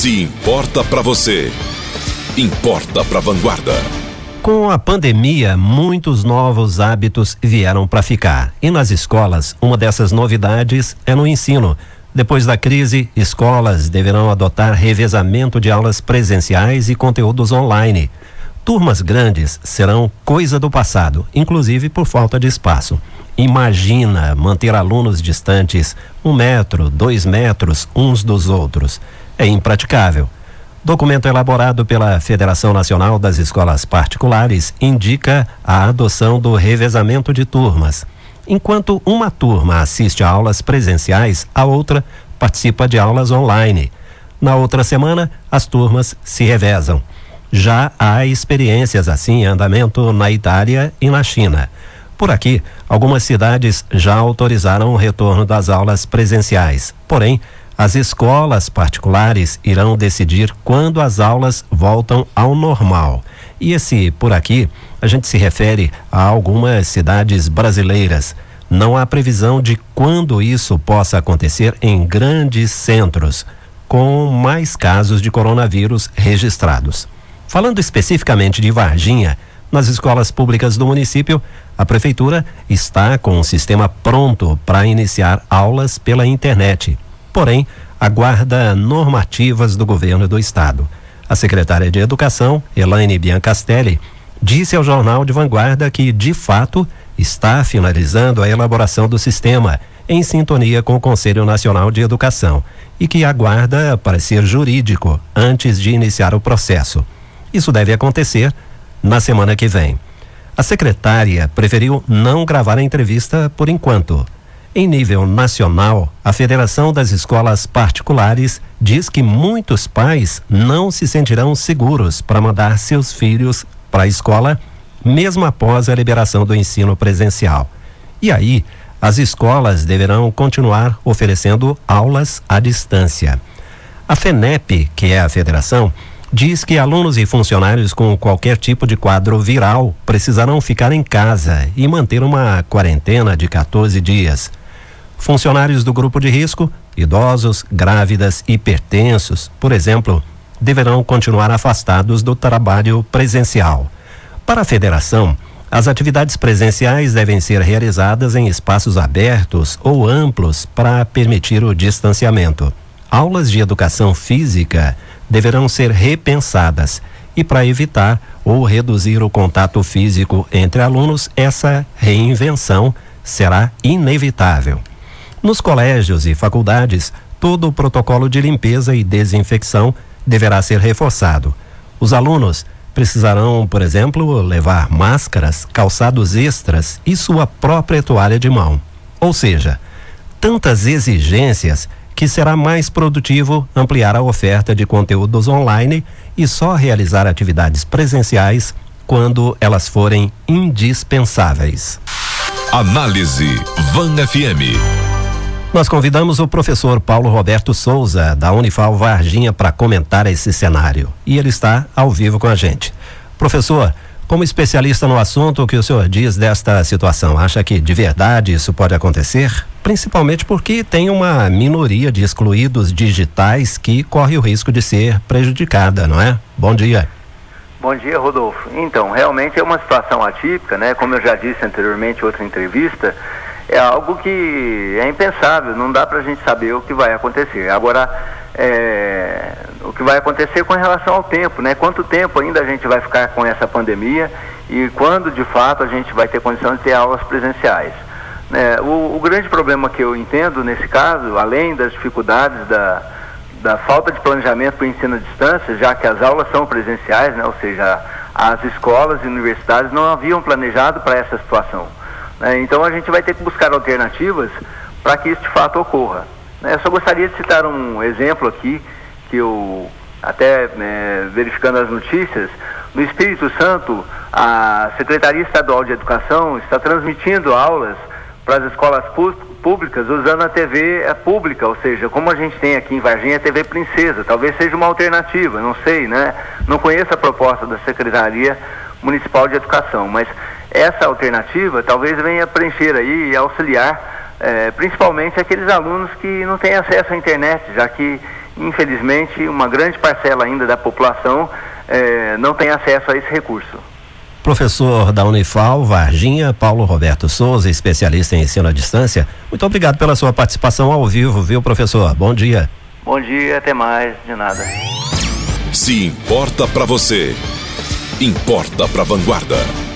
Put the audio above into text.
Se importa para você, importa para Vanguarda. Com a pandemia, muitos novos hábitos vieram para ficar. E nas escolas, uma dessas novidades é no ensino. Depois da crise, escolas deverão adotar revezamento de aulas presenciais e conteúdos online. Turmas grandes serão coisa do passado, inclusive por falta de espaço. Imagina manter alunos distantes um metro, dois metros uns dos outros. É impraticável. Documento elaborado pela Federação Nacional das Escolas Particulares indica a adoção do revezamento de turmas. Enquanto uma turma assiste a aulas presenciais, a outra participa de aulas online. Na outra semana, as turmas se revezam. Já há experiências assim em andamento na Itália e na China. Por aqui, algumas cidades já autorizaram o retorno das aulas presenciais. Porém, as escolas particulares irão decidir quando as aulas voltam ao normal. E esse por aqui, a gente se refere a algumas cidades brasileiras. Não há previsão de quando isso possa acontecer em grandes centros, com mais casos de coronavírus registrados. Falando especificamente de Varginha, nas escolas públicas do município, a prefeitura está com um sistema pronto para iniciar aulas pela internet porém aguarda normativas do governo do estado. A secretária de Educação, Elaine Biancastelli, disse ao jornal de Vanguarda que, de fato, está finalizando a elaboração do sistema em sintonia com o Conselho Nacional de Educação e que aguarda parecer jurídico antes de iniciar o processo. Isso deve acontecer na semana que vem. A secretária preferiu não gravar a entrevista por enquanto. Em nível nacional, a Federação das Escolas Particulares diz que muitos pais não se sentirão seguros para mandar seus filhos para a escola, mesmo após a liberação do ensino presencial. E aí, as escolas deverão continuar oferecendo aulas à distância. A FENEP, que é a federação, diz que alunos e funcionários com qualquer tipo de quadro viral precisarão ficar em casa e manter uma quarentena de 14 dias. Funcionários do grupo de risco, idosos, grávidas, hipertensos, por exemplo, deverão continuar afastados do trabalho presencial. Para a federação, as atividades presenciais devem ser realizadas em espaços abertos ou amplos para permitir o distanciamento. Aulas de educação física deverão ser repensadas e para evitar ou reduzir o contato físico entre alunos, essa reinvenção será inevitável. Nos colégios e faculdades, todo o protocolo de limpeza e desinfecção deverá ser reforçado. Os alunos precisarão, por exemplo, levar máscaras, calçados extras e sua própria toalha de mão. Ou seja, tantas exigências que será mais produtivo ampliar a oferta de conteúdos online e só realizar atividades presenciais quando elas forem indispensáveis. Análise Van FM. Nós convidamos o professor Paulo Roberto Souza, da Unifal Varginha, para comentar esse cenário. E ele está ao vivo com a gente. Professor, como especialista no assunto, o que o senhor diz desta situação? Acha que de verdade isso pode acontecer? Principalmente porque tem uma minoria de excluídos digitais que corre o risco de ser prejudicada, não é? Bom dia. Bom dia, Rodolfo. Então, realmente é uma situação atípica, né? Como eu já disse anteriormente em outra entrevista, é algo que é impensável, não dá para a gente saber o que vai acontecer. Agora, é, o que vai acontecer com relação ao tempo, né? Quanto tempo ainda a gente vai ficar com essa pandemia e quando de fato a gente vai ter condição de ter aulas presenciais. É, o, o, grande problema que eu entendo nesse caso, além das dificuldades da, da falta de planejamento para o ensino à distância, já que as aulas são presenciais, né? ou seja, as escolas e universidades não haviam planejado para essa situação. Né? Então a gente vai ter que buscar alternativas para que isso de fato ocorra. Né? Eu só gostaria de citar um exemplo aqui, que eu, até né, verificando as notícias, no Espírito Santo, a Secretaria Estadual de Educação está transmitindo aulas para as escolas públicas usando a TV é, pública, ou seja, como a gente tem aqui em Varginha a TV Princesa, talvez seja uma alternativa, não sei, né? Não conheço a proposta da Secretaria Municipal de Educação, mas essa alternativa talvez venha preencher aí e auxiliar é, principalmente aqueles alunos que não têm acesso à internet, já que infelizmente, uma grande parcela ainda da população eh, não tem acesso a esse recurso. Professor da Unifal, Varginha, Paulo Roberto Souza, especialista em ensino à distância, muito obrigado pela sua participação ao vivo, viu, professor? Bom dia. Bom dia, até mais, de nada. Se importa para você, importa para Vanguarda.